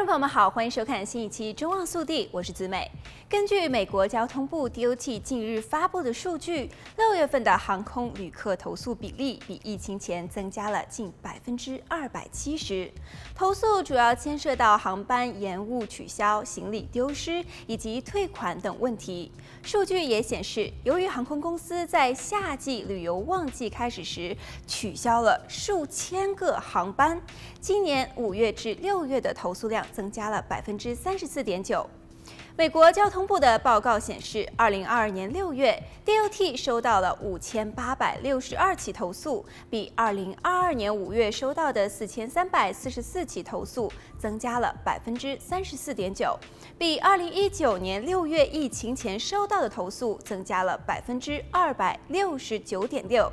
观众朋友们好，欢迎收看新一期《中望速递》，我是子美。根据美国交通部 DOT 近日发布的数据，六月份的航空旅客投诉比例比疫情前增加了近百分之二百七十。投诉主要牵涉到航班延误、取消、行李丢失以及退款等问题。数据也显示，由于航空公司在夏季旅游旺季开始时取消了数千个航班，今年五月至六月的投诉量。增加了百分之三十四点九。美国交通部的报告显示，二零二二年六月，DOT 收到了五千八百六十二起投诉，比二零二二年五月收到的四千三百四十四起投诉增加了百分之三十四点九，比二零一九年六月疫情前收到的投诉增加了百分之二百六十九点六。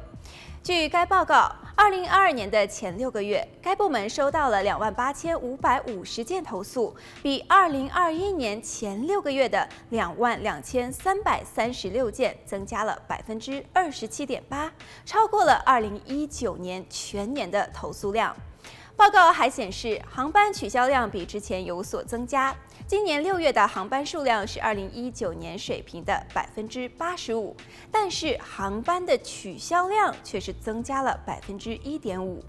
据该报告，二零二二年的前六个月，该部门收到了两万八千五百五十件投诉，比二零二一年前六个月的两万两千三百三十六件增加了百分之二十七点八，超过了二零一九年全年的投诉量。报告还显示，航班取消量比之前有所增加。今年六月的航班数量是二零一九年水平的百分之八十五，但是航班的取消量却是增加了百分之一点五。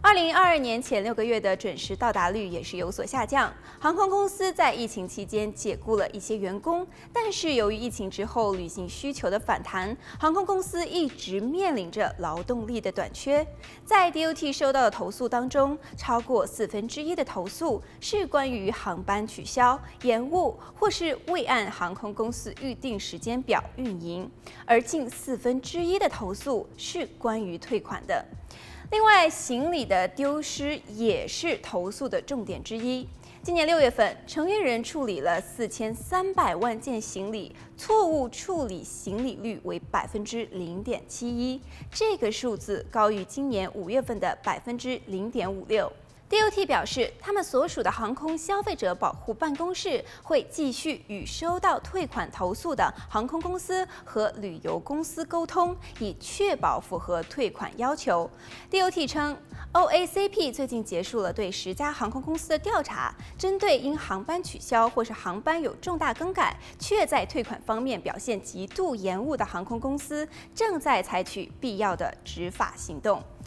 二零二二年前六个月的准时到达率也是有所下降。航空公司在疫情期间解雇了一些员工，但是由于疫情之后旅行需求的反弹，航空公司一直面临着劳动力的短缺。在 DOT 收到的投诉当中，超过四分之一的投诉是关于航班取消、延误或是未按航空公司预定时间表运营，而近四分之一的投诉是关于退款的。另外，行李的丢失也是投诉的重点之一。今年六月份，承运人处理了四千三百万件行李，错误处理行李率为百分之零点七一，这个数字高于今年五月份的百分之零点五六。DOT 表示，他们所属的航空消费者保护办公室会继续与收到退款投诉的航空公司和旅游公司沟通，以确保符合退款要求。DOT 称，OACP 最近结束了对十家航空公司的调查，针对因航班取消或是航班有重大更改，却在退款方面表现极度延误的航空公司，正在采取必要的执法行动。